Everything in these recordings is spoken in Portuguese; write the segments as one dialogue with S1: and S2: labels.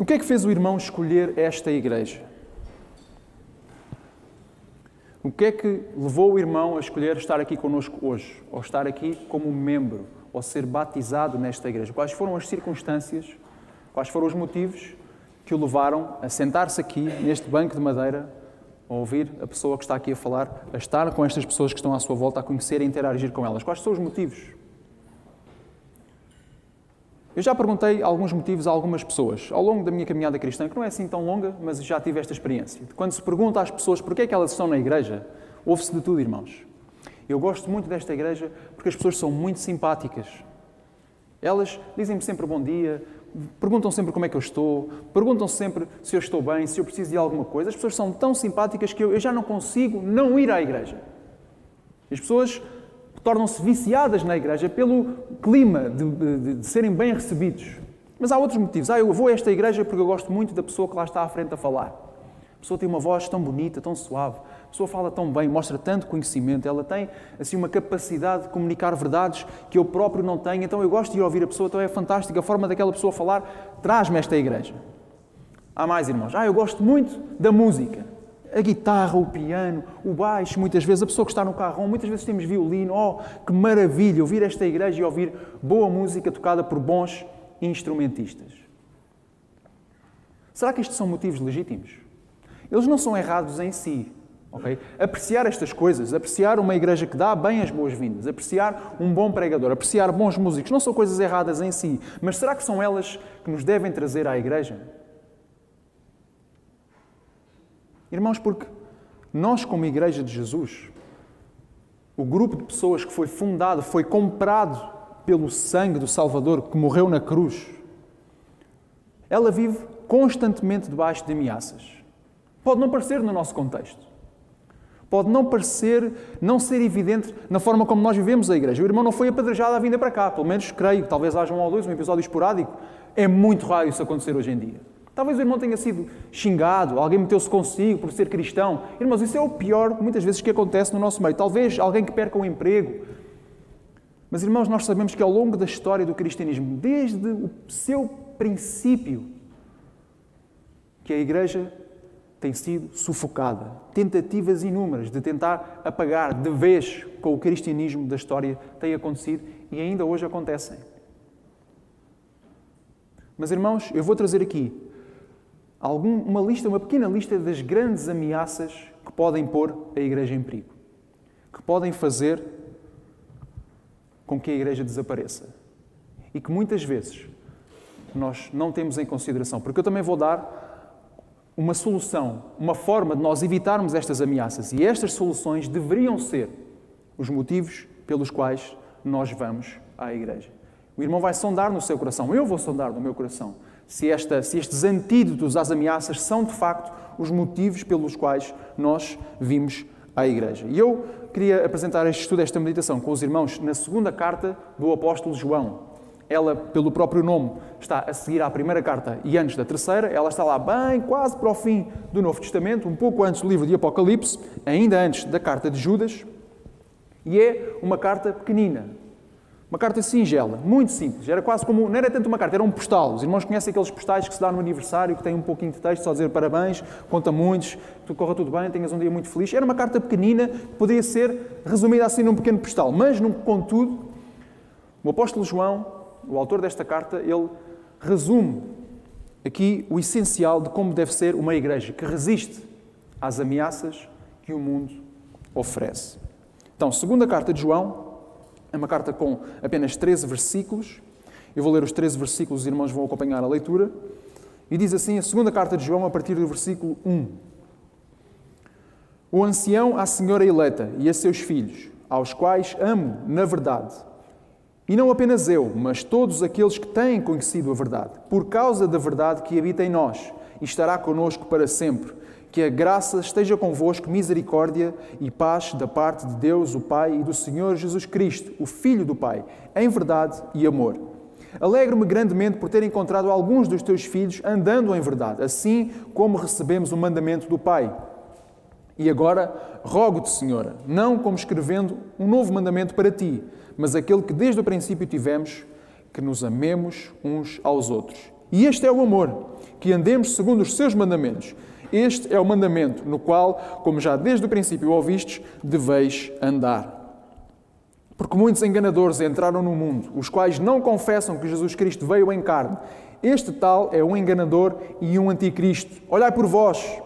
S1: O que é que fez o irmão escolher esta igreja? O que é que levou o irmão a escolher estar aqui conosco hoje? Ou estar aqui como membro? Ou ser batizado nesta igreja? Quais foram as circunstâncias? Quais foram os motivos que o levaram a sentar-se aqui, neste banco de madeira, a ouvir a pessoa que está aqui a falar, a estar com estas pessoas que estão à sua volta, a conhecer e interagir com elas? Quais são os motivos? Eu já perguntei alguns motivos a algumas pessoas ao longo da minha caminhada cristã, que não é assim tão longa, mas já tive esta experiência. Quando se pergunta às pessoas porquê é que elas estão na igreja, ouve-se de tudo, irmãos. Eu gosto muito desta igreja porque as pessoas são muito simpáticas. Elas dizem-me sempre bom dia, perguntam sempre como é que eu estou, perguntam sempre se eu estou bem, se eu preciso de alguma coisa. As pessoas são tão simpáticas que eu, eu já não consigo não ir à igreja. As pessoas tornam-se viciadas na igreja pelo clima de, de, de, serem bem recebidos. Mas há outros motivos. Ah, eu vou a esta igreja porque eu gosto muito da pessoa que lá está à frente a falar. A pessoa tem uma voz tão bonita, tão suave. A pessoa fala tão bem, mostra tanto conhecimento. Ela tem assim uma capacidade de comunicar verdades que eu próprio não tenho. Então eu gosto de ir ouvir a pessoa. Então é fantástica a forma daquela pessoa falar. Traz-me esta igreja. Há mais irmãos. Ah, eu gosto muito da música a guitarra, o piano, o baixo, muitas vezes, a pessoa que está no carro, muitas vezes temos violino. Oh, que maravilha ouvir esta igreja e ouvir boa música tocada por bons instrumentistas. Será que estes são motivos legítimos? Eles não são errados em si. Okay? Apreciar estas coisas, apreciar uma igreja que dá bem as boas-vindas, apreciar um bom pregador, apreciar bons músicos, não são coisas erradas em si, mas será que são elas que nos devem trazer à igreja? Irmãos, porque nós, como Igreja de Jesus, o grupo de pessoas que foi fundado, foi comprado pelo sangue do Salvador que morreu na cruz, ela vive constantemente debaixo de ameaças. Pode não parecer no nosso contexto. Pode não parecer, não ser evidente na forma como nós vivemos a igreja. O irmão não foi apedrejado à vinda para cá, pelo menos creio, talvez haja um ou dois, um episódio esporádico. É muito raro isso acontecer hoje em dia. Talvez o irmão tenha sido xingado, alguém meteu-se consigo por ser cristão. Irmãos, isso é o pior, muitas vezes, que acontece no nosso meio. Talvez alguém que perca o emprego. Mas, irmãos, nós sabemos que ao longo da história do cristianismo, desde o seu princípio, que a Igreja tem sido sufocada. Tentativas inúmeras de tentar apagar de vez com o cristianismo da história têm acontecido e ainda hoje acontecem. Mas, irmãos, eu vou trazer aqui algum, uma lista, uma pequena lista das grandes ameaças que podem pôr a Igreja em perigo, que podem fazer com que a Igreja desapareça. E que muitas vezes nós não temos em consideração, porque eu também vou dar uma solução, uma forma de nós evitarmos estas ameaças. E estas soluções deveriam ser os motivos pelos quais nós vamos à Igreja. O irmão vai sondar no seu coração, eu vou sondar no meu coração se, esta, se estes antídotos às ameaças são de facto os motivos pelos quais nós vimos à Igreja. E eu queria apresentar este estudo, esta meditação com os irmãos na segunda carta do apóstolo João. Ela, pelo próprio nome, está a seguir à primeira carta e antes da terceira. Ela está lá bem, quase para o fim do Novo Testamento, um pouco antes do livro de Apocalipse, ainda antes da carta de Judas. E é uma carta pequenina, uma carta singela, muito simples. Era quase como. Não era tanto uma carta, era um postal. Os irmãos conhecem aqueles postais que se dá no aniversário, que tem um pouquinho de texto, só dizer parabéns, conta muitos, que corra tudo bem, tenhas um dia muito feliz. Era uma carta pequenina, que poderia ser resumida assim num pequeno postal. Mas, contudo, o apóstolo João, o autor desta carta, ele resume aqui o essencial de como deve ser uma igreja que resiste às ameaças que o mundo oferece. Então, segunda carta de João, é uma carta com apenas 13 versículos. Eu vou ler os 13 versículos, os irmãos vão acompanhar a leitura. E diz assim a segunda carta de João, a partir do versículo 1. O ancião à senhora eleita e a seus filhos, aos quais amo na verdade. E não apenas eu, mas todos aqueles que têm conhecido a verdade, por causa da verdade que habita em nós e estará conosco para sempre. Que a graça esteja convosco, misericórdia e paz da parte de Deus, o Pai, e do Senhor Jesus Cristo, o Filho do Pai, em verdade e amor. Alegro-me grandemente por ter encontrado alguns dos teus filhos andando em verdade, assim como recebemos o mandamento do Pai. E agora rogo-te, Senhora, não como escrevendo um novo mandamento para ti, mas aquele que desde o princípio tivemos, que nos amemos uns aos outros. E este é o amor, que andemos segundo os seus mandamentos. Este é o mandamento no qual, como já desde o princípio ouvistes, deveis andar. Porque muitos enganadores entraram no mundo, os quais não confessam que Jesus Cristo veio em carne. Este tal é um enganador e um anticristo. Olhai por vós,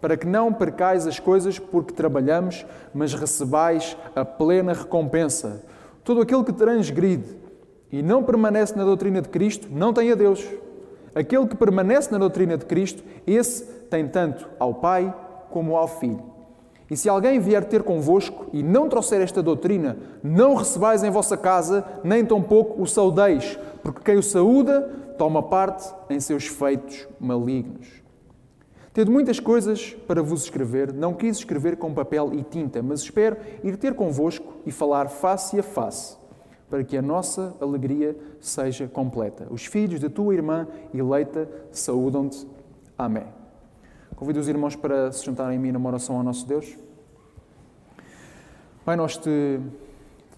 S1: para que não percais as coisas porque trabalhamos, mas recebais a plena recompensa. Todo aquele que transgride e não permanece na doutrina de Cristo não tem a Deus. Aquele que permanece na doutrina de Cristo, esse tem tanto ao Pai como ao Filho. E se alguém vier ter convosco e não trouxer esta doutrina, não recebais em vossa casa, nem tampouco o saudeis, porque quem o saúda toma parte em seus feitos malignos. Tendo muitas coisas para vos escrever, não quis escrever com papel e tinta, mas espero ir ter convosco e falar face a face para que a nossa alegria seja completa. Os filhos da tua irmã eleita saúdam-te. Amém. Convido os irmãos para se juntarem a mim numa oração ao nosso Deus. Pai, nós te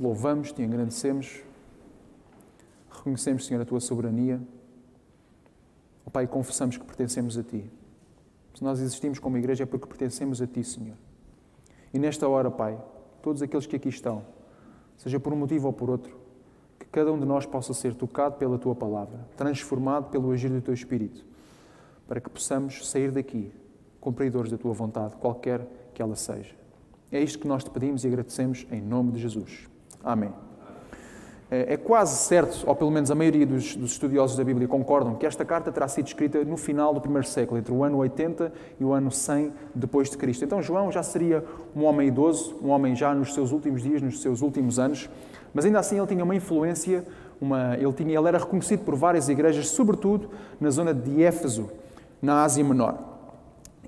S1: louvamos, te agradecemos, reconhecemos, Senhor, a tua soberania. Oh, Pai, confessamos que pertencemos a Ti. Se nós existimos como igreja é porque pertencemos a Ti, Senhor. E nesta hora, Pai, todos aqueles que aqui estão, seja por um motivo ou por outro, cada um de nós possa ser tocado pela tua palavra, transformado pelo agir do teu espírito, para que possamos sair daqui cumpridores da tua vontade, qualquer que ela seja. É isto que nós te pedimos e agradecemos em nome de Jesus. Amém. É, é quase certo, ou pelo menos a maioria dos, dos, estudiosos da Bíblia concordam, que esta carta terá sido escrita no final do primeiro século, entre o ano 80 e o ano 100 depois de Cristo. Então João já seria um homem idoso, um homem já nos seus últimos dias, nos seus últimos anos, mas ainda assim ele tinha uma influência, uma, ele, tinha, ele era reconhecido por várias igrejas, sobretudo na zona de Éfeso, na Ásia Menor.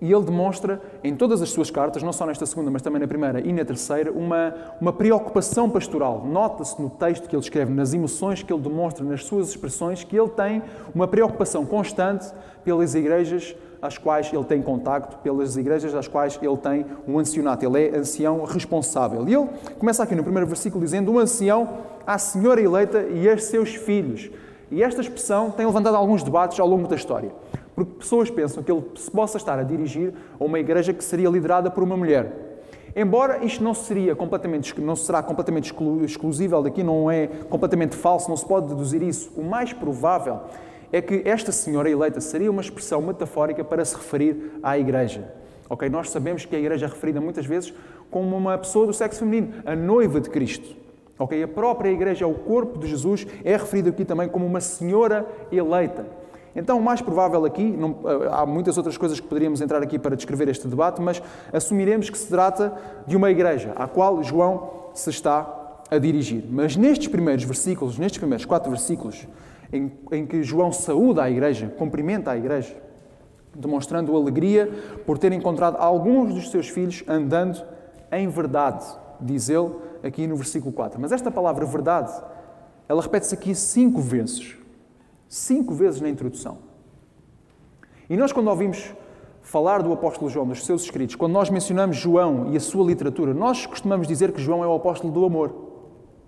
S1: E ele demonstra em todas as suas cartas, não só nesta segunda, mas também na primeira e na terceira, uma, uma preocupação pastoral. Nota-se no texto que ele escreve, nas emoções que ele demonstra, nas suas expressões, que ele tem uma preocupação constante pelas igrejas às quais ele tem contacto, pelas igrejas às quais ele tem um ancianato. Ele é ancião responsável. E ele começa aqui no primeiro versículo dizendo: Um ancião à senhora eleita e aos seus filhos. E esta expressão tem levantado alguns debates ao longo da história. Porque pessoas pensam que ele se possa estar a dirigir a uma igreja que seria liderada por uma mulher. Embora isto não, seria completamente, não será completamente exclu, exclusível daqui, não é completamente falso, não se pode deduzir isso, o mais provável é que esta senhora eleita seria uma expressão metafórica para se referir à igreja. Ok, nós sabemos que a igreja é referida muitas vezes como uma pessoa do sexo feminino, a noiva de Cristo. Ok, a própria igreja, o corpo de Jesus, é referido aqui também como uma senhora eleita. Então, o mais provável aqui, não, há muitas outras coisas que poderíamos entrar aqui para descrever este debate, mas assumiremos que se trata de uma igreja à qual João se está a dirigir. Mas nestes primeiros versículos, nestes primeiros quatro versículos, em, em que João saúda a igreja, cumprimenta a igreja, demonstrando alegria por ter encontrado alguns dos seus filhos andando em verdade, diz ele aqui no versículo 4. Mas esta palavra verdade, ela repete-se aqui cinco vezes cinco vezes na introdução. E nós, quando ouvimos falar do apóstolo João, dos seus escritos, quando nós mencionamos João e a sua literatura, nós costumamos dizer que João é o apóstolo do amor.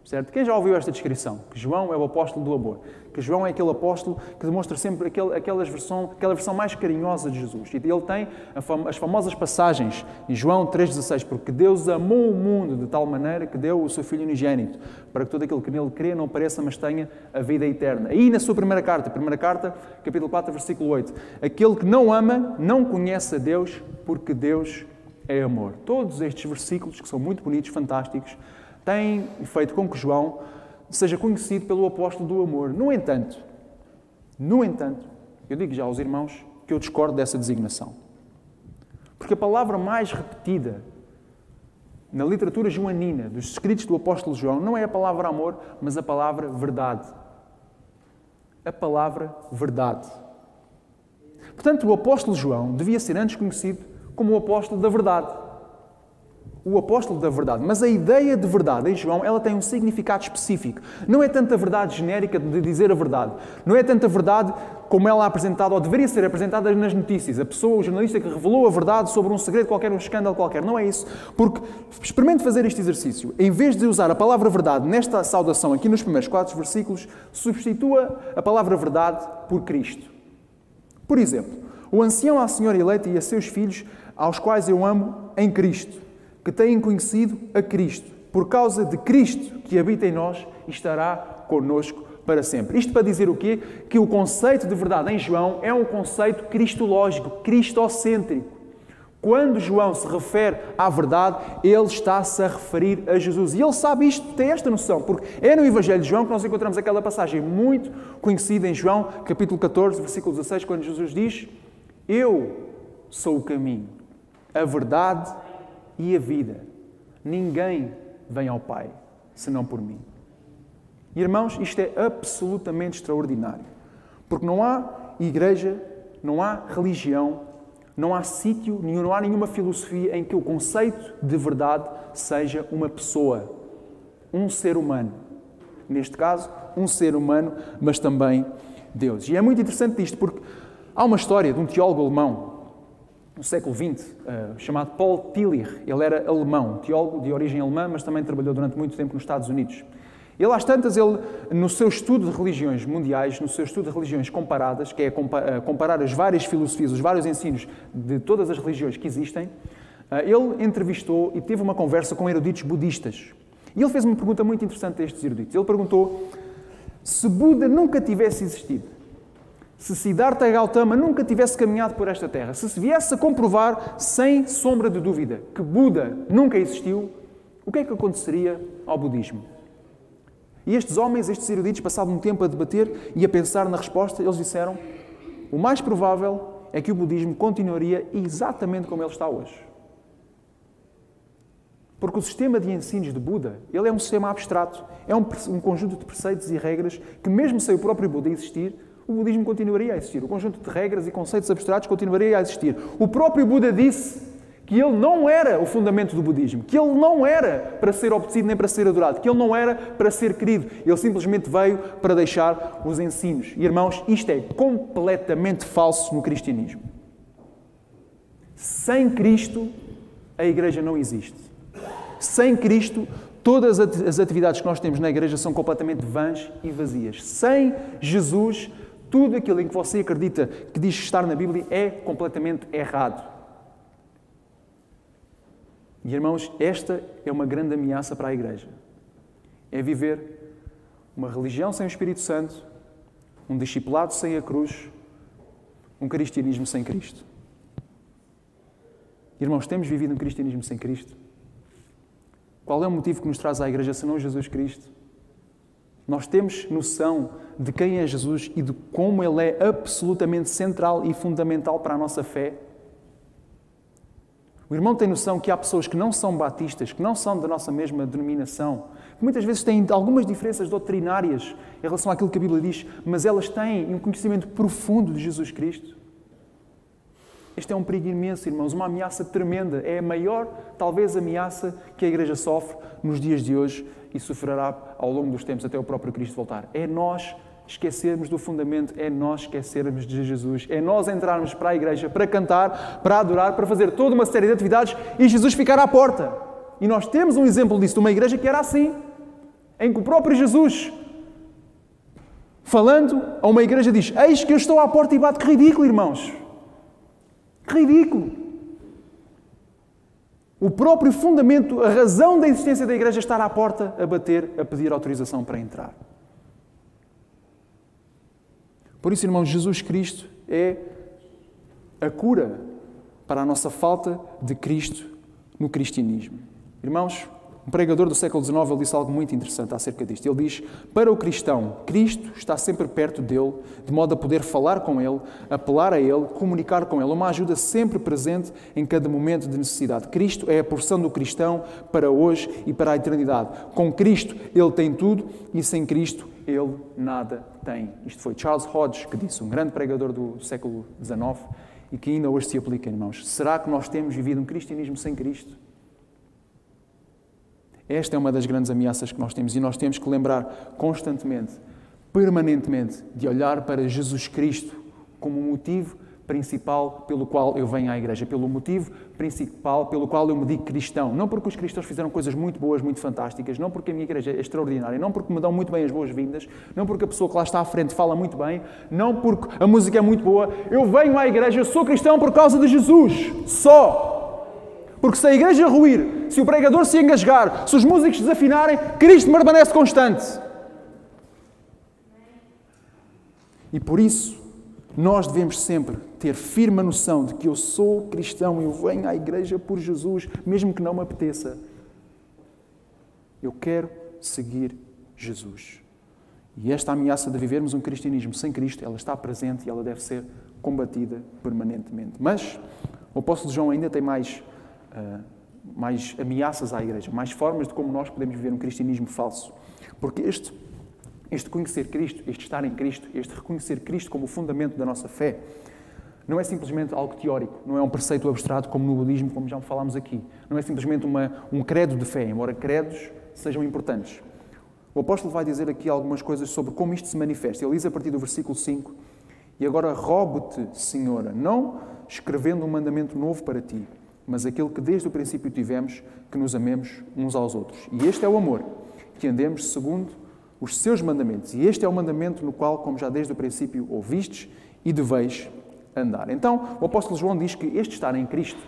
S1: Certo? Quem já ouviu esta descrição? Que João é o apóstolo do amor. Que João é aquele apóstolo que demonstra sempre aquele, aquelas versão, aquela versão mais carinhosa de Jesus. E ele tem as famosas passagens em João 3,16, porque Deus amou o mundo de tal maneira que deu o seu Filho unigênito, para que todo aquele que nele crê não pareça, mas tenha a vida eterna. E na sua primeira carta, primeira carta, capítulo 4, versículo 8, aquele que não ama não conhece a Deus, porque Deus é amor. Todos estes versículos, que são muito bonitos, fantásticos, tem feito com que João seja conhecido pelo apóstolo do amor. No entanto, no entanto, eu digo já aos irmãos que eu discordo dessa designação. Porque a palavra mais repetida na literatura joanina, dos escritos do apóstolo João, não é a palavra amor, mas a palavra verdade. A palavra verdade. Portanto, o apóstolo João devia ser antes conhecido como o apóstolo da verdade o apóstolo da verdade. Mas a ideia de verdade em João, ela tem um significado específico. Não é tanta verdade genérica de dizer a verdade. Não é tanta verdade como ela é apresentada, ou deveria ser apresentada nas notícias. A pessoa, o jornalista que revelou a verdade sobre um segredo qualquer, um escândalo qualquer. Não é isso. Porque, experimente fazer este exercício. Em vez de usar a palavra verdade nesta saudação, aqui nos primeiros quatro versículos, substitua a palavra verdade por Cristo. Por exemplo, o ancião à senhora eleita e a seus filhos, aos quais eu amo em Cristo, que têm conhecido a Cristo, por causa de Cristo que habita em nós e estará conosco para sempre. Isto para dizer o quê? Que o conceito de verdade em João é um conceito cristológico, cristocêntrico. Quando João se refere à verdade, ele está-se a referir a Jesus. E ele sabe isto, tem esta noção, porque é no Evangelho de João que nós encontramos aquela passagem muito conhecida em João, capítulo 14, versículo 16, quando Jesus diz: Eu sou o caminho, a verdade e a vida. Ninguém vem ao Pai senão por mim. Irmãos, isto é absolutamente extraordinário, porque não há igreja, não há religião não há sítio, não há nenhuma filosofia em que o conceito de verdade seja uma pessoa, um ser humano. Neste caso, um ser humano, mas também Deus. E é muito interessante isto, porque há uma história de um teólogo alemão, no século XX, eh, chamado Paul Tillich. Ele era alemão, teólogo de origem alemã, mas também trabalhou durante muito tempo nos Estados Unidos. Ele, às tantas, ele, no seu estudo de religiões mundiais, no seu estudo de religiões comparadas, que é eh, comparar as várias filosofias, os vários ensinos de todas as religiões que existem, eh, ele entrevistou e teve uma conversa com eruditos budistas. E ele fez uma pergunta muito interessante a estes eruditos. Ele perguntou se Buda nunca tivesse existido, se Siddhartha Gautama nunca tivesse caminhado por esta terra, se se viesse a comprovar, sem sombra de dúvida, que Buda nunca existiu, o que é que aconteceria ao budismo? E estes homens, estes eruditos, passavam um tempo a debater e a pensar na resposta, eles disseram: o mais provável é que o budismo continuaria exatamente como ele está hoje. Porque o sistema de ensinos de Buda, ele é um sistema abstrato, é um, um conjunto de preceitos e regras que, mesmo sem o próprio Buda existir, o budismo continuaria a existir. O conjunto de regras e conceitos abstratos continuaria a existir. O próprio Buda disse que ele não era o fundamento do budismo, que ele não era para ser obedecido nem para ser adorado, que ele não era para ser querido. Ele simplesmente veio para deixar os ensinos. E irmãos, isto é completamente falso no cristianismo. Sem Cristo, a igreja não existe. Sem Cristo, todas as atividades que nós temos na igreja são completamente vãs e vazias. Sem Jesus, tudo aquilo em que você acredita que diz estar na Bíblia é completamente errado. E irmãos, esta é uma grande ameaça para a igreja. É viver uma religião sem o Espírito Santo, um discipulado sem a cruz, um cristianismo sem Cristo. Irmãos, temos vivido um cristianismo sem Cristo? Qual é o motivo que nos traz à igreja senão Jesus Cristo? Nós temos noção de quem é Jesus e de como ele é absolutamente central e fundamental para a nossa fé? O irmão tem noção que há pessoas que não são batistas, que não são da nossa mesma denominação, que muitas vezes têm algumas diferenças doutrinárias em relação àquilo que a Bíblia diz, mas elas têm um conhecimento profundo de Jesus Cristo. Este é um perigo imenso, irmãos, uma ameaça tremenda. É a maior, talvez, ameaça que a Igreja sofre nos dias de hoje e sofrerá ao longo dos tempos até o próprio Cristo voltar. É nós esquecermos do fundamento, é nós esquecermos de Jesus, é nós entrarmos para a igreja para cantar, para adorar, para fazer toda uma série de atividades e Jesus ficar à porta. E nós temos um exemplo disso de uma igreja que era assim, em que o próprio Jesus, falando a uma igreja, diz: Eis que eu estou à porta e bato. Que ridículo, irmãos! Que ridículo! O próprio fundamento, a razão da existência da igreja estar à porta a bater, a pedir autorização para entrar. Por isso, irmãos, Jesus Cristo é a cura para a nossa falta de Cristo no cristianismo. Irmãos, um pregador do século XIX ele disse algo muito interessante acerca disto. Ele diz: Para o cristão, Cristo está sempre perto dele, de modo a poder falar com ele, apelar a ele, comunicar com ele, uma ajuda sempre presente em cada momento de necessidade. Cristo é a porção do cristão para hoje e para a eternidade. Com Cristo, ele tem tudo e sem Cristo, ele nada tem. Isto foi Charles Hodge que disse, um grande pregador do século XIX e que ainda hoje se aplica, irmãos. Será que nós temos vivido um cristianismo sem Cristo? Esta é uma das grandes ameaças que nós temos e nós temos que lembrar constantemente, permanentemente, de olhar para Jesus Cristo como um motivo principal pelo qual eu venho à igreja, pelo motivo principal pelo qual eu me digo cristão. Não porque os cristãos fizeram coisas muito boas, muito fantásticas, não porque a minha igreja é extraordinária, não porque me dão muito bem as boas-vindas, não porque a pessoa que lá está à frente fala muito bem, não porque a música é muito boa. Eu venho à igreja, eu sou cristão por causa de Jesus. Só. Porque se a igreja ruir, se o pregador se engasgar, se os músicos desafinarem, Cristo permanece constante. E por isso, nós devemos sempre ter firme noção de que eu sou cristão, eu venho à igreja por Jesus, mesmo que não me apeteça. Eu quero seguir Jesus. E esta ameaça de vivermos um cristianismo sem Cristo, ela está presente e ela deve ser combatida permanentemente. Mas o apóstolo João ainda tem mais, uh, mais ameaças à igreja, mais formas de como nós podemos viver um cristianismo falso. Porque este este conhecer Cristo, este estar em Cristo, este reconhecer Cristo como o fundamento da nossa fé, não é simplesmente algo teórico, não é um preceito abstrato como no budismo, como já falámos aqui. Não é simplesmente uma, um credo de fé, embora credos sejam importantes. O apóstolo vai dizer aqui algumas coisas sobre como isto se manifesta. Ele diz a partir do versículo 5: E agora rogo-te, Senhora, não escrevendo um mandamento novo para ti, mas aquele que desde o princípio tivemos, que nos amemos uns aos outros. E este é o amor, que andemos segundo os seus mandamentos. E este é o mandamento no qual, como já desde o princípio ouvistes e deveis andar. Então, o apóstolo João diz que este estar em Cristo,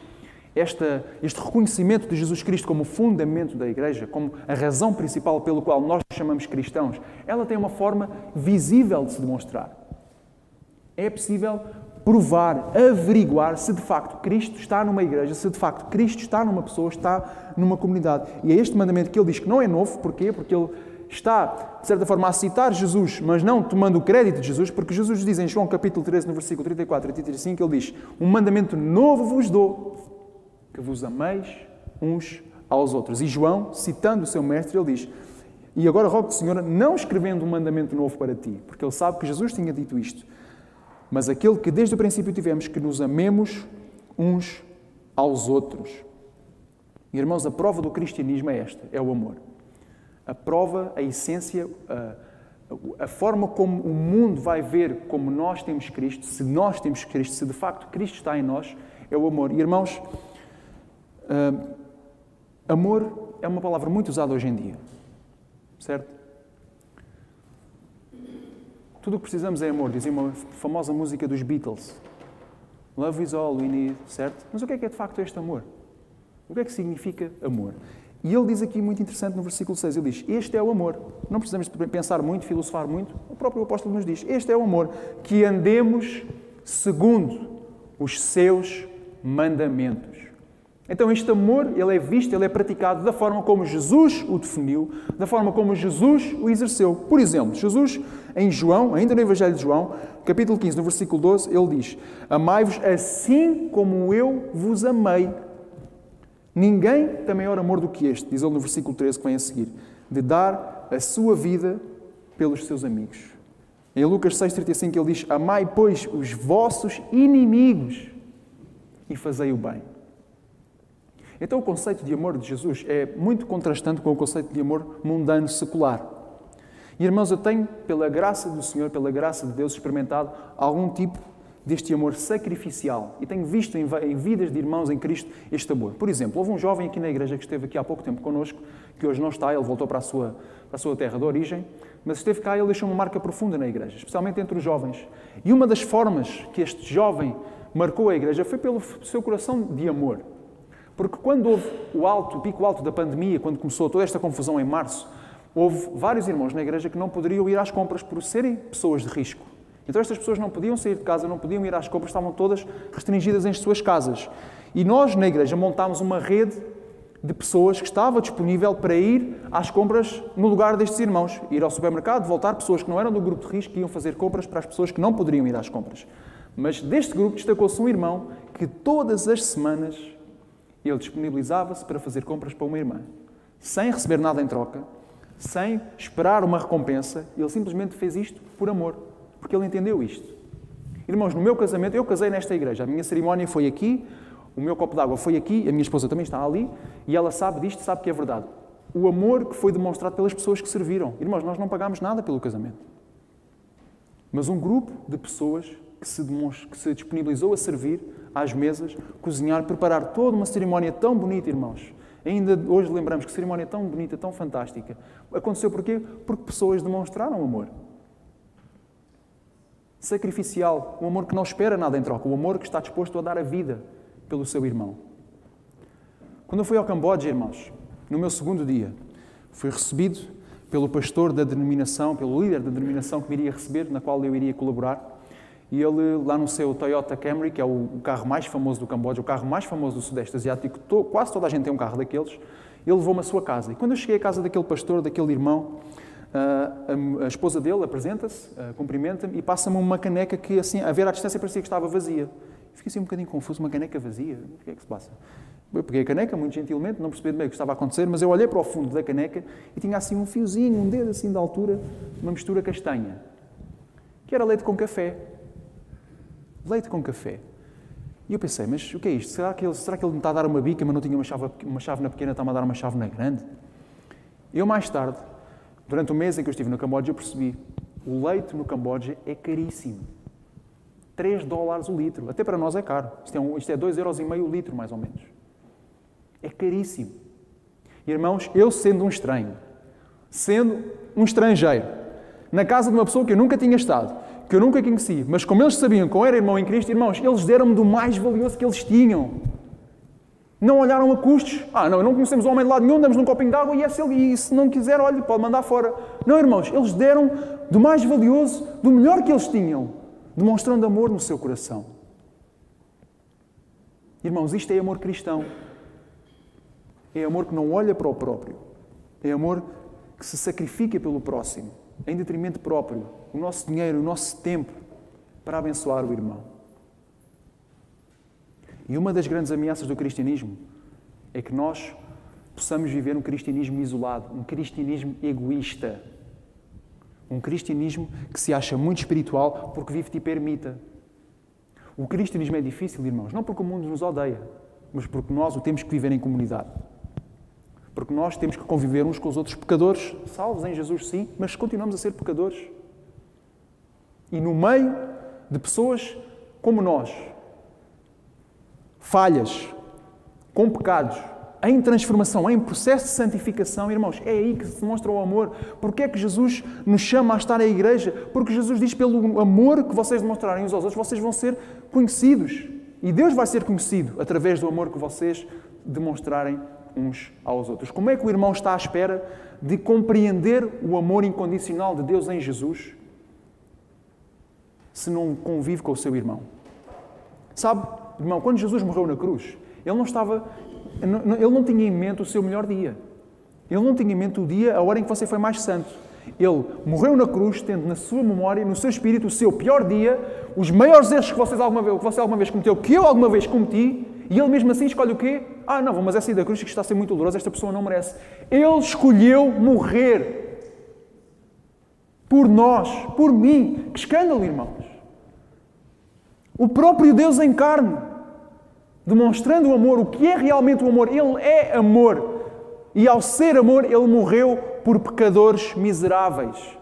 S1: esta, este reconhecimento de Jesus Cristo como fundamento da igreja, como a razão principal pelo qual nós chamamos cristãos, ela tem uma forma visível de se demonstrar. É possível provar, averiguar se de facto Cristo está numa igreja, se de facto Cristo está numa pessoa, está numa comunidade. E é este mandamento que ele diz que não é novo, porquê? Porque ele está, de certa forma, a citar Jesus, mas não tomando o crédito de Jesus, porque Jesus diz em João capítulo 13, no versículo 34 e 35, ele diz: Um mandamento novo vos dou, que vos ameis uns aos outros. E João, citando o seu mestre, ele diz: E agora rogo-te, Senhora, não escrevendo um mandamento novo para ti, porque ele sabe que Jesus tinha dito isto, mas aquele que desde o princípio tivemos, que nos amemos uns aos outros. Irmãos, a prova do cristianismo é esta: é o amor a prova, a essência, a, a, forma como o mundo vai ver como nós temos Cristo, se nós temos Cristo, se de facto Cristo está em nós, é o amor. Irmãos, uh, amor é uma palavra muito usada hoje em dia, certo? Tudo o que precisamos é amor, dizia uma famosa música dos Beatles. Love is all we need, certo? Mas o que é que é de facto este amor? O que é que significa amor? E ele diz aqui muito interessante no versículo 6, ele diz: Este é o amor. Não precisamos pensar muito, filosofar muito. O próprio apóstolo nos diz: Este é o amor, que andemos segundo os seus mandamentos. Então este amor, ele é visto, ele é praticado da forma como Jesus o definiu, da forma como Jesus o exerceu. Por exemplo, Jesus em João, ainda no Evangelho de João, capítulo 15, no versículo 12, ele diz: Amai-vos assim como eu vos amei. Ninguém tem maior amor do que este, diz ele no versículo 13 que vem a seguir, de dar a sua vida pelos seus amigos. Em Lucas 6,35 ele diz: Amai, pois, os vossos inimigos e fazei o bem. Então o conceito de amor de Jesus é muito contrastante com o conceito de amor mundano secular. E irmãos, eu tenho, pela graça do Senhor, pela graça de Deus, experimentado algum tipo deste amor sacrificial. E tenho visto em, em, vidas de irmãos em Cristo este amor. Por exemplo, houve um jovem aqui na igreja que esteve aqui há pouco tempo connosco, que hoje não está, ele voltou para a sua, para a sua terra de origem, mas esteve cá e ele deixou uma marca profunda na igreja, especialmente entre os jovens. E uma das formas que este jovem marcou a igreja foi pelo seu coração de amor. Porque quando houve o alto, o pico alto da pandemia, quando começou toda esta confusão em março, houve vários irmãos na igreja que não poderiam ir às compras por serem pessoas de risco. Então estas pessoas não podiam sair de casa, não podiam ir às compras, estavam todas restringidas em suas casas. E nós, na igreja, montámos uma rede de pessoas que estava disponível para ir às compras no lugar destes irmãos. Ir ao supermercado, voltar, pessoas que não eram do grupo de risco, que iam fazer compras para as pessoas que não poderiam ir às compras. Mas deste grupo destacou-se um irmão que todas as semanas ele disponibilizava-se para fazer compras para uma irmã, sem receber nada em troca, sem esperar uma recompensa, ele simplesmente fez isto por amor porque ele entendeu isto. Irmãos, no meu casamento, eu casei nesta igreja, a minha cerimónia foi aqui, o meu copo d'água foi aqui, a minha esposa também está ali, e ela sabe disto, sabe que é verdade. O amor que foi demonstrado pelas pessoas que serviram. Irmãos, nós não pagámos nada pelo casamento. Mas um grupo de pessoas que se, que se disponibilizou a servir às mesas, cozinhar, preparar toda uma cerimónia tão bonita, irmãos. Ainda hoje lembramos que cerimónia tão bonita, tão fantástica. Aconteceu porquê? Porque pessoas demonstraram amor. Sacrificial, um amor que não espera nada em troca, um amor que está disposto a dar a vida pelo seu irmão. Quando eu fui ao Camboja, irmãos, no meu segundo dia, fui recebido pelo pastor da denominação, pelo líder da denominação que me iria receber, na qual eu iria colaborar. E ele, lá no seu Toyota Camry, que é o carro mais famoso do Camboja, o carro mais famoso do Sudeste Asiático, quase toda a gente tem um carro daqueles, ele levou-me à sua casa. E quando eu cheguei à casa daquele pastor, daquele irmão, ah, a, esposa dele apresenta-se, ah, cumprimenta-me e passa-me uma caneca que, assim, a ver à distância, parecia que estava vazia. Fiquei assim um bocadinho confuso, uma caneca vazia? O que é que se passa? Eu peguei a caneca, muito gentilmente, não percebi bem o que estava a acontecer, mas eu olhei para o fundo da caneca e tinha assim um fiozinho, um dedo assim de altura, uma mistura castanha, que era leite com café leite com café. E eu pensei, mas o que é isto? Será que ele, será que ele me está a dar uma bica, mas não tinha uma chave, uma chave na pequena, está-me a dar uma chave na grande? Eu, mais tarde, durante o mês em que eu estive no Camboja, percebi o leite no Camboja é caríssimo. 3 dólares o litro. Até para nós é caro. Isto é, um, isto é 2,5 euros e meio o litro, mais ou menos. É caríssimo. Irmãos, eu sendo um estranho, sendo um estrangeiro, na casa de uma pessoa que eu nunca tinha estado, que eu nunca conheci, mas como eles sabiam que eu era irmão em Cristo, irmãos, eles deram-me do mais valioso que eles tinham. Não olharam a custos. Ah, não, não conhecemos o homem de lado nenhum, damos num copinho de água e, é se, ele, e se não quiser, olha, pode mandar fora. Não, irmãos, eles deram do mais valioso, do melhor que eles tinham, demonstrando amor no seu coração. Irmãos, isto é amor cristão. É amor que não olha para o próprio. É amor que se sacrifica pelo próximo em detrimento próprio, o nosso dinheiro, o nosso tempo para abençoar o irmão. E uma das grandes ameaças do cristianismo é que nós possamos viver um cristianismo isolado, um cristianismo egoísta. Um cristianismo que se acha muito espiritual porque vive tipo ermita. O cristianismo é difícil, irmãos, não porque o mundo nos odeia, mas porque nós o temos que viver em comunidade. Porque nós temos que conviver uns com os outros pecadores, salvos em Jesus, sim, mas continuamos a ser pecadores. E no meio de pessoas como nós, falhas, com pecados, em transformação, em processo de santificação, irmãos, é aí que se demonstra o amor. Porque é que Jesus nos chama a estar à igreja? Porque Jesus diz: pelo amor que vocês demonstrarem uns aos outros, vocês vão ser conhecidos. E Deus vai ser conhecido através do amor que vocês demonstrarem uns aos outros. Como é que o irmão está à espera de compreender o amor incondicional de Deus em Jesus se não convive com o seu irmão? Sabe, irmão, quando Jesus morreu na cruz, ele não estava, ele não tinha em mente o seu melhor dia. Ele não tinha em mente o dia, a hora em que você foi mais santo. Ele morreu na cruz, tendo na sua memória, no seu espírito, o seu pior dia, os maiores erros que, vocês alguma vez, que você alguma vez cometeu, que eu alguma vez cometi, e ele mesmo assim escolhe o quê? Ah, não, mas essa ida da cruz que está a ser muito dolorosa, esta pessoa não merece. Ele escolheu morrer por nós, por mim. Que escândalo, irmãos. O próprio Deus em carne, demonstrando o amor, o que é realmente o amor. Ele é amor. E ao ser amor, ele morreu por pecadores miseráveis.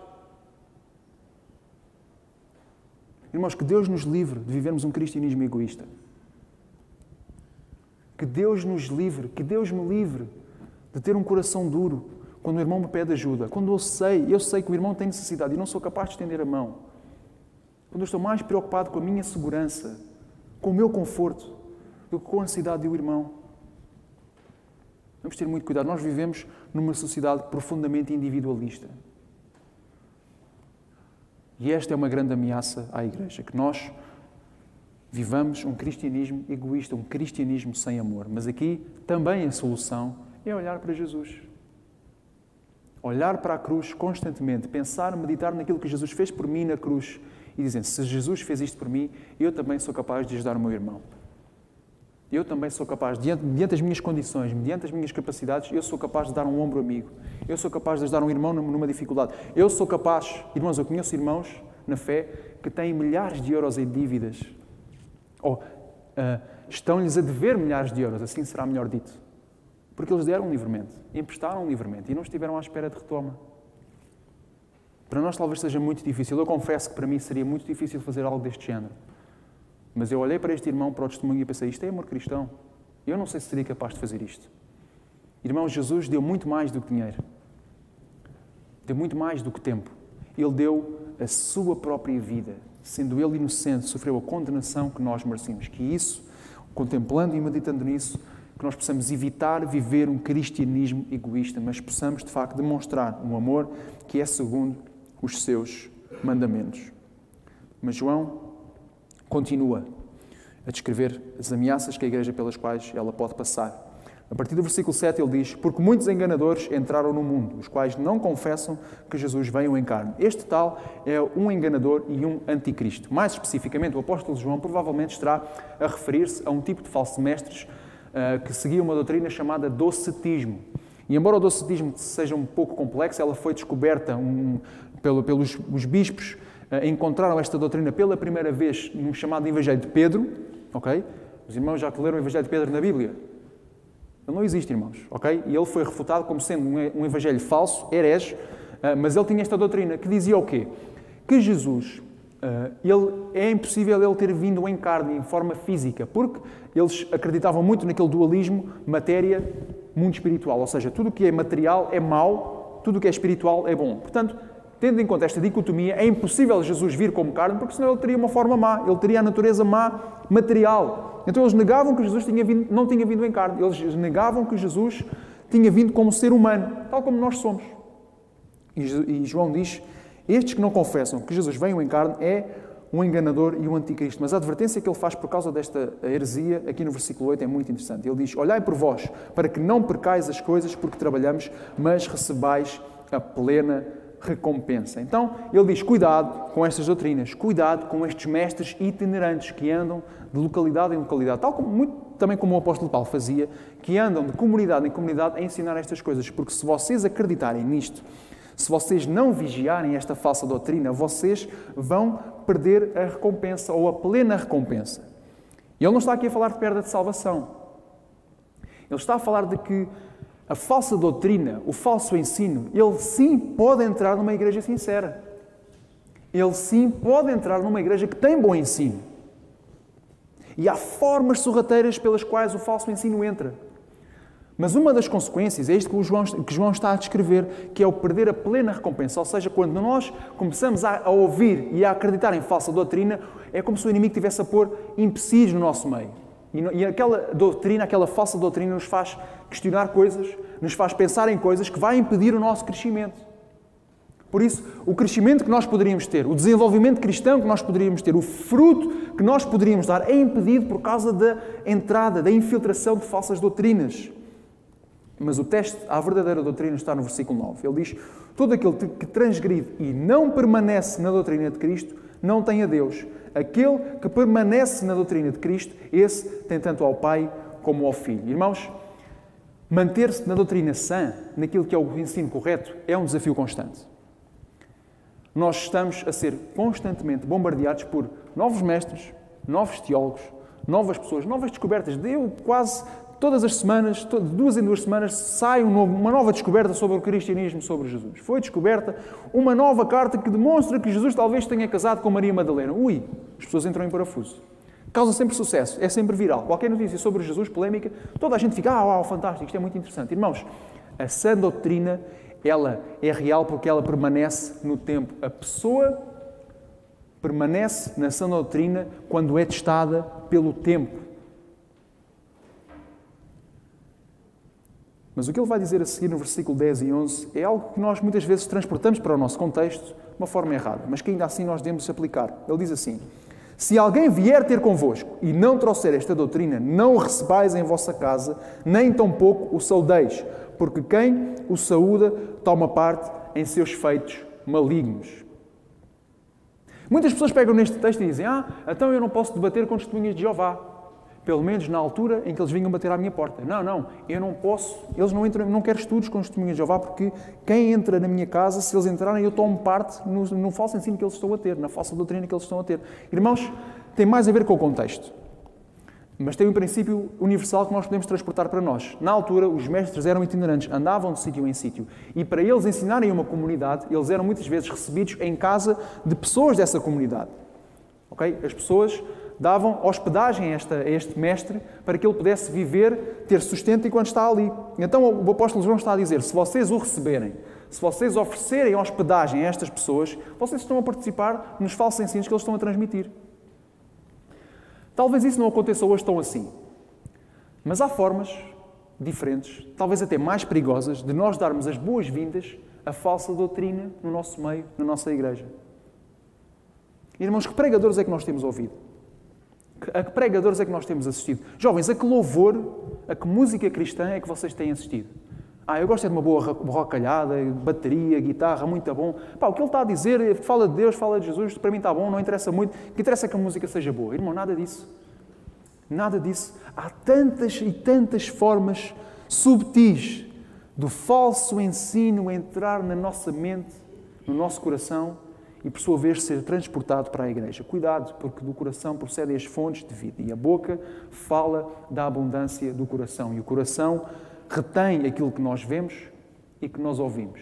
S1: Irmãos, que Deus nos livre de vivermos um cristianismo egoísta. Que Deus nos livre, que Deus me livre de ter um coração duro quando o irmão me pede ajuda. Quando eu sei, eu sei que o irmão tem necessidade e não sou capaz de estender a mão. Quando eu estou mais preocupado com a minha segurança, com o meu conforto, do que com a necessidade do irmão. Vamos ter muito cuidado. Nós vivemos numa sociedade profundamente individualista. E esta é uma grande ameaça à Igreja, que nós vivamos um cristianismo egoísta, um cristianismo sem amor. Mas aqui também a solução é olhar para Jesus. Olhar para a cruz constantemente, pensar, meditar naquilo que Jesus fez por mim na cruz e dizer: se Jesus fez isto por mim, eu também sou capaz de ajudar o meu irmão. Eu também sou capaz, diante, diante das minhas condições, mediante as minhas capacidades, eu sou capaz de dar um ombro amigo. Eu sou capaz de ajudar um irmão numa dificuldade. Eu sou capaz, irmãos, eu conheço irmãos na fé que têm milhares de euros em dívidas ou uh, estão-lhes a dever milhares de euros, assim será melhor dito. Porque eles deram livremente, emprestaram livremente e não estiveram à espera de retoma. Para nós talvez seja muito difícil. Eu confesso que para mim seria muito difícil fazer algo deste género. Mas eu olhei para este irmão, para o testemunho, e pensei: isto é amor cristão. Eu não sei se seria capaz de fazer isto. Irmão, Jesus deu muito mais do que dinheiro. Deu muito mais do que tempo. Ele deu a sua própria vida. Sendo ele inocente, sofreu a condenação que nós merecemos. Que isso, contemplando e meditando nisso, que nós possamos evitar viver um cristianismo egoísta, mas possamos, de facto, demonstrar um amor que é segundo os seus mandamentos. Mas João continua a descrever as ameaças que a igreja pelas quais ela pode passar. A partir do versículo 7 ele diz: Porque muitos enganadores entraram no mundo, os quais não confessam que Jesus veio em carne. Este tal é um enganador e um anticristo. Mais especificamente, o apóstolo João provavelmente estará a referir-se a um tipo de falsos mestres uh, que seguia uma doutrina chamada docetismo. E embora o docetismo seja um pouco complexo, ela foi descoberta um, pelo, pelos os bispos, uh, encontraram esta doutrina pela primeira vez no chamado Evangelho de Pedro. ok? Os irmãos já leram o Evangelho de Pedro na Bíblia? Ele não existe, irmãos, ok? E ele foi refutado como sendo um evangelho falso, herege, ah, mas ele tinha esta doutrina que dizia o quê? Que Jesus, ah, ele, é impossível ele ter vindo em carne, em forma física, porque eles acreditavam muito naquele dualismo matéria, mundo espiritual, ou seja, tudo o que é material é mau, tudo o que é espiritual é bom. Portanto, tendo em conta esta dicotomia, é impossível Jesus vir como carne, porque senão ele teria uma forma má, ele teria a natureza má material. Então eles negavam que Jesus tinha vindo, não tinha vindo em carne. Eles negavam que Jesus tinha vindo como ser humano, tal como nós somos. E João diz: Estes que não confessam que Jesus veio em carne é um enganador e um anticristo. Mas a advertência que ele faz por causa desta heresia, aqui no versículo 8, é muito interessante. Ele diz: Olhai por vós, para que não percais as coisas porque trabalhamos, mas recebais a plena recompensa. Então, ele diz: cuidado com estas doutrinas, cuidado com estes mestres itinerantes que andam de localidade em localidade, tal como muito, também como o apóstolo Paulo fazia, que andam de comunidade em comunidade a ensinar estas coisas, porque se vocês acreditarem nisto, se vocês não vigiarem esta falsa doutrina, vocês vão perder a recompensa ou a plena recompensa. E ele não está aqui a falar de perda de salvação. Ele está a falar de que a falsa doutrina, o falso ensino, ele sim pode entrar numa igreja sincera. Ele sim pode entrar numa igreja que tem bom ensino. E há formas sorrateiras pelas quais o falso ensino entra. Mas uma das consequências é isto que, João, que João está a descrever, que é o perder a plena recompensa. Ou seja, quando nós começamos a, a ouvir e a acreditar em falsa doutrina, é como se o inimigo tivesse a pôr empecilhos no nosso meio. E, e aquela doutrina, aquela falsa doutrina, nos faz questionar coisas, nos faz pensar em coisas que vai impedir o nosso crescimento. Por isso, o crescimento que nós poderíamos ter, o desenvolvimento cristão que nós poderíamos ter, o fruto que nós poderíamos dar, é impedido por causa da entrada, da infiltração de falsas doutrinas. Mas o teste à verdadeira doutrina está no versículo 9. Ele diz: Todo aquele que transgride e não permanece na doutrina de Cristo não tem a Deus. Aquele que permanece na doutrina de Cristo, esse tem tanto ao Pai como ao Filho. Irmãos, manter-se na doutrina sã, naquilo que é o ensino correto, é um desafio constante. Nós estamos a ser constantemente bombardeados por novos mestres, novos teólogos, novas pessoas, novas descobertas. Eu quase todas as semanas, de duas em duas semanas, sai uma nova descoberta sobre o cristianismo, sobre Jesus. Foi descoberta uma nova carta que demonstra que Jesus talvez tenha casado com Maria Madalena. Ui, as pessoas entram em parafuso. Causa sempre sucesso, é sempre viral. Qualquer notícia sobre Jesus, polémica, toda a gente fica, ah, uau, fantástico, isto é muito interessante. Irmãos, a sã doutrina, ela é real porque ela permanece no tempo. A pessoa permanece na sã doutrina quando é testada pelo tempo. Mas o que ele vai dizer a seguir no versículo 10 e 11 é algo que nós muitas vezes transportamos para o nosso contexto de uma forma errada, mas que ainda assim nós devemos aplicar. Ele diz assim: Se alguém vier ter convosco e não trouxer esta doutrina, não o recebais em vossa casa, nem tampouco o saudeis, porque quem o saúda toma parte em seus feitos malignos. Muitas pessoas pegam neste texto e dizem: Ah, então eu não posso debater com testemunhas de Jeová pelo menos na altura em que eles vinham bater à minha porta. Não, não, eu não posso, eles não entram, não quero estudos com os testemunhas de Jeová, porque quem entra na minha casa, se eles entrarem, eu tomo parte no, no falso ensino que eles estão a ter, na falsa doutrina que eles estão a ter. Irmãos, tem mais a ver com o contexto. Mas tem um princípio universal que nós podemos transportar para nós. Na altura, os mestres eram itinerantes, andavam de sítio em sítio. E para eles ensinarem uma comunidade, eles eram muitas vezes recebidos em casa de pessoas dessa comunidade. Okay? As pessoas davam hospedagem a, esta, a este mestre para que ele pudesse viver, ter sustento enquanto está ali. Então o apóstolo João está a dizer: se vocês o receberem, se vocês oferecerem hospedagem a estas pessoas, vocês estão a participar nos falsos ensinos que eles estão a transmitir. Talvez isso não aconteça hoje tão assim. Mas há formas diferentes, talvez até mais perigosas, de nós darmos as boas-vindas à falsa doutrina no nosso meio, na nossa igreja. Irmãos, que pregadores é que nós temos ouvido? A que pregadores é que nós temos assistido? Jovens, a que louvor, a que música cristã é que vocês têm assistido? Ah, eu gosto é de uma boa rocalhada, bateria, guitarra, muito bom. Pá, o que ele está a dizer, fala de Deus, fala de Jesus, para mim está bom, não interessa muito. O que interessa é que a música seja boa. Irmão, nada disso. Nada disso. Há tantas e tantas formas subtis do falso ensino entrar na nossa mente, no nosso coração e, por sua vez, ser transportado para a igreja. Cuidado, porque do coração procedem as fontes de vida e a boca fala da abundância do coração. E o coração retém aquilo que nós vemos e que nós ouvimos.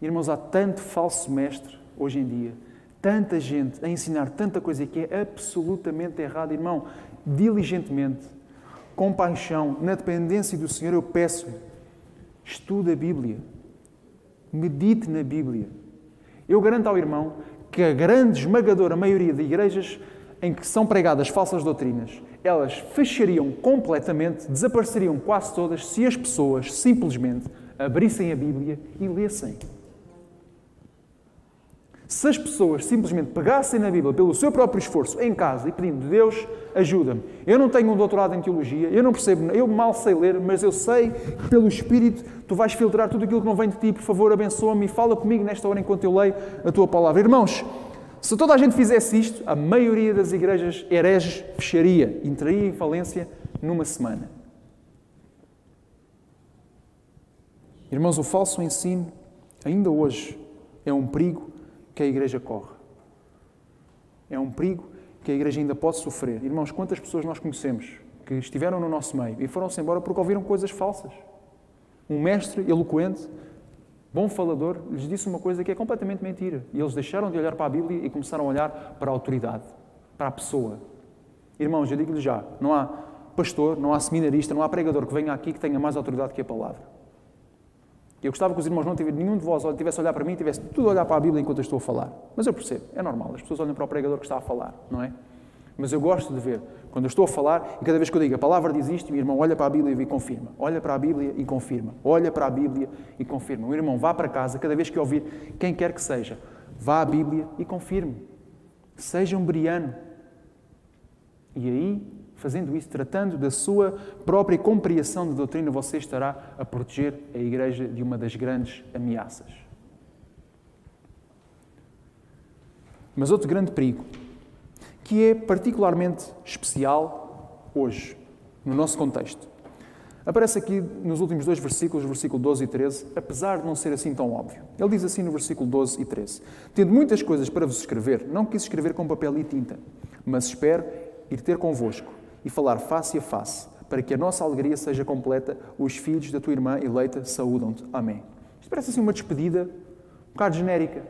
S1: Irmãos, há tanto falso mestre hoje em dia, tanta gente a ensinar tanta coisa que é absolutamente errada. Irmão, diligentemente, com paixão, na dependência do Senhor, eu peço, estude a Bíblia, medite na Bíblia. Eu garanto ao irmão que a grande, esmagadora maioria de igrejas em que são pregadas falsas doutrinas elas fechariam completamente, desapareceriam quase todas, se as pessoas simplesmente abrissem a Bíblia e lessem. Se as pessoas simplesmente pegassem na Bíblia pelo seu próprio esforço em casa e pedindo Deus, ajuda-me. Eu não tenho um doutorado em teologia, eu não percebo, eu mal sei ler, mas eu sei que pelo Espírito tu vais filtrar tudo aquilo que não vem de ti. Por favor, abençoa-me e fala comigo nesta hora enquanto eu leio a tua palavra. Irmãos, se toda a gente fizesse isto, a maioria das igrejas hereges fecharia, entraria em falência numa semana. Irmãos, o falso ensino, ainda hoje, é um perigo que a igreja corre. É um perigo que a igreja ainda pode sofrer. Irmãos, quantas pessoas nós conhecemos que estiveram no nosso meio e foram-se embora porque ouviram coisas falsas? Um mestre eloquente bom falador, lhes disse uma coisa que é completamente mentira. E eles deixaram de olhar para a Bíblia e começaram a olhar para a autoridade, para a pessoa. Irmãos, eu digo-lhes já: não há pastor, não há seminarista, não há pregador que venha aqui que tenha mais autoridade que a palavra. Eu gostava que os irmãos não tivessem, nenhum de vós tivesse a olhar para mim tivesse tudo a olhar para a Bíblia enquanto eu estou a falar. Mas eu percebo, é normal, as pessoas olham para o pregador que está a falar, não é? Mas eu gosto de ver, quando eu estou a falar, e cada vez que eu digo a palavra diz isto, o irmão olha para a Bíblia e confirma. Olha para a Bíblia e confirma. Olha para a Bíblia e confirma. O irmão vá para casa, cada vez que ouvir quem quer que seja, vá à Bíblia e confirme. Seja um briano. E aí, fazendo isso, tratando da sua própria compreensão de doutrina, você estará a proteger a Igreja de uma das grandes ameaças. Mas outro grande perigo que é particularmente especial hoje, no nosso contexto. Aparece aqui nos últimos dois versículos, versículo 12 e 13, apesar de não ser assim tão óbvio. Ele diz assim no versículo 12 e 13: Tendo muitas coisas para vos escrever, não quis escrever com papel e tinta, mas espero ir ter convosco e falar face a face, para que a nossa alegria seja completa. Os filhos da tua irmã eleita saúdam-te. Amém. Isto parece assim uma despedida um bocado genérica.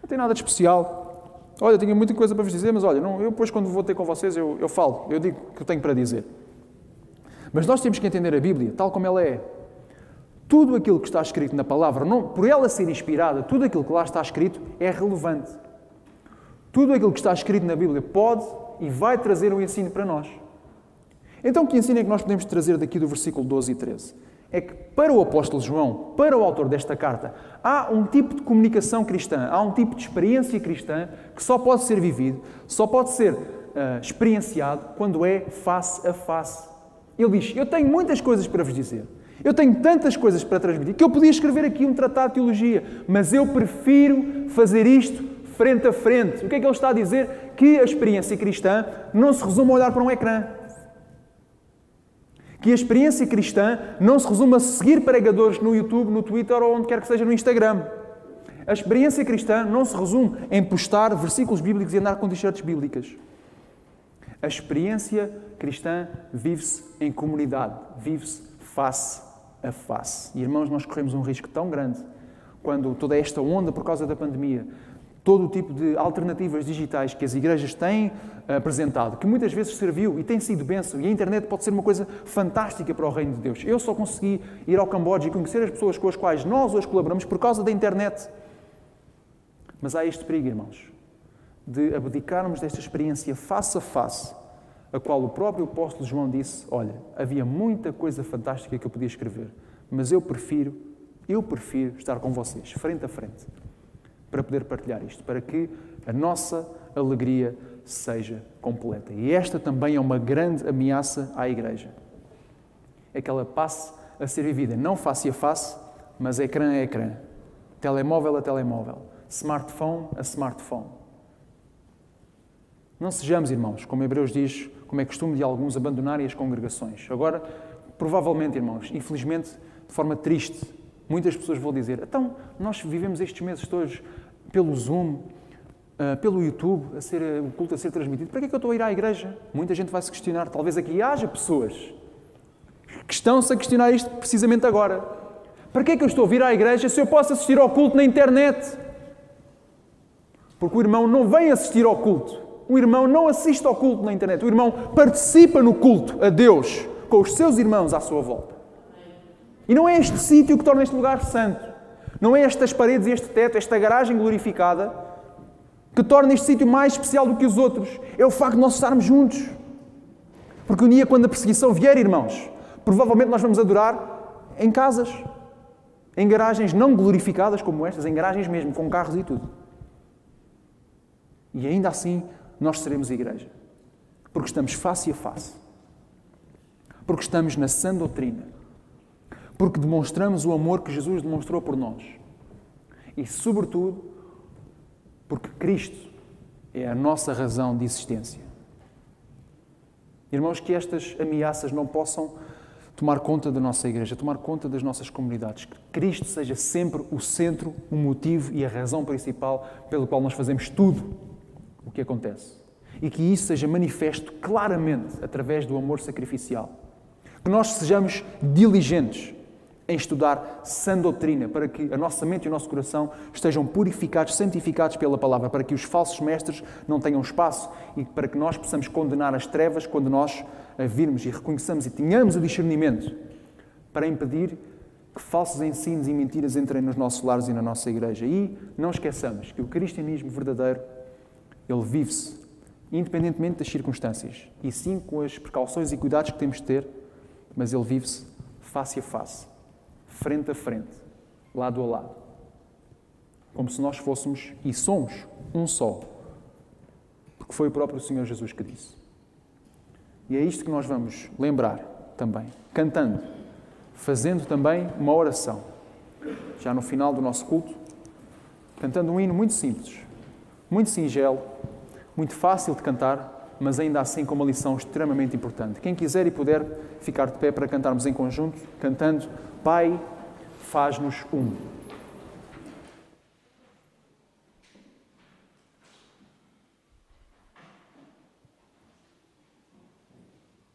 S1: Não tem nada de especial. Olha, tenho muita coisa para vos dizer, mas olha, não, eu depois quando vou ter com vocês, eu, eu falo, eu digo o que eu tenho para dizer. Mas nós temos que entender a Bíblia tal como ela é. Tudo aquilo que está escrito na palavra, não, por ela ser inspirada, tudo aquilo que lá está escrito é relevante. Tudo aquilo que está escrito na Bíblia pode e vai trazer um ensino para nós. Então, que ensino é que nós podemos trazer daqui do versículo 12 e 13? é que para o apóstolo João, para o autor desta carta, há um tipo de comunicação cristã, há um tipo de experiência cristã que só pode ser vivido, só pode ser uh, experienciado quando é face a face. Ele diz: Eu tenho muitas coisas para vos dizer. Eu tenho tantas coisas para transmitir que eu podia escrever aqui um tratado de teologia, mas eu prefiro fazer isto frente a frente. O que é que ele está a dizer? Que a experiência cristã não se resume a olhar para um ecrã que a experiência cristã não se resume a seguir pregadores no YouTube, no Twitter ou onde quer que seja no Instagram. A experiência cristã não se resume em postar versículos bíblicos e andar com t-shirts bíblicas. A experiência cristã vive-se em comunidade, vive-se face a face. E irmãos, nós corremos um risco tão grande quando toda esta onda por causa da pandemia, todo o tipo de alternativas digitais que as igrejas têm eh, apresentado, que muitas vezes serviu e tem sido benção, e a internet pode ser uma coisa fantástica para o reino de Deus. Eu só consegui ir ao Camboja e conhecer as pessoas com as quais nós hoje colaboramos por causa da internet. Mas há este perigo, irmãos, de abdicarmos desta experiência face a face, a qual o próprio apóstolo João disse: Olha, havia muita coisa fantástica que eu podia escrever, mas eu prefiro, eu prefiro estar com vocês, frente a frente, para poder partilhar isto, para que a nossa alegria seja completa. E esta também é uma grande ameaça à Igreja. É que ela passe a ser vivida não face a face, mas ecrã a ecrã, telemóvel a telemóvel, smartphone a smartphone. Não sejamos, irmãos, como Hebreus diz, como é costume de alguns abandonarem as congregações. Agora, provavelmente, irmãos, infelizmente, de forma triste, muitas pessoas vão dizer: então, nós vivemos estes meses todos pelo Zoom, uh, pelo YouTube, a ser, o culto a ser transmitido. Para que é que eu estou a ir à igreja? Muita gente vai se questionar. Talvez aqui haja pessoas que estão-se a questionar isto precisamente agora. Para que é que eu estou a vir à igreja se eu posso assistir ao culto na internet? Porque o irmão não vem assistir ao culto. O irmão não assiste ao culto na internet. O irmão participa no culto a Deus com os seus irmãos à sua volta. E não é este sítio que torna este lugar santo. Não é estas paredes este teto, esta garagem glorificada que torna este sítio mais especial do que os outros. É o facto de nós estarmos juntos. Porque um dia, quando a perseguição vier, irmãos, provavelmente nós vamos adorar em casas, em garagens não glorificadas como estas, em garagens mesmo, com carros e tudo. E ainda assim, nós seremos igreja. Porque estamos face a face. Porque estamos na sã doutrina. Porque demonstramos o amor que Jesus demonstrou por nós. E, sobretudo, porque Cristo é a nossa razão de existência. Irmãos, que estas ameaças não possam tomar conta da nossa igreja, tomar conta das nossas comunidades. Que Cristo seja sempre o centro, o motivo e a razão principal pelo qual nós fazemos tudo o que acontece. E que isso seja manifesto claramente através do amor sacrificial. Que nós sejamos diligentes em estudar sã doutrina, para que a nossa mente e o nosso coração estejam purificados, santificados pela palavra, para que os falsos mestres não tenham espaço e para que nós possamos condenar as trevas quando nós virmos e reconheçamos e tenhamos o discernimento para impedir que falsos ensinos e mentiras entrem nos nossos lares e na nossa igreja. E não esqueçamos que o cristianismo verdadeiro, ele vive-se independentemente das circunstâncias, e sim com as precauções e cuidados que temos de ter, mas ele vive-se face a face frente a frente, lado a lado. Como se nós fôssemos e somos um só. Porque foi o próprio Senhor Jesus que disse. E é isto que nós vamos lembrar também, cantando, fazendo também uma oração. Já no final do nosso culto, cantando um hino muito simples, muito singelo, muito fácil de cantar, mas ainda assim com uma lição extremamente importante. Quem quiser e puder ficar de pé para cantarmos em conjunto, cantando Pai, faz-nos um.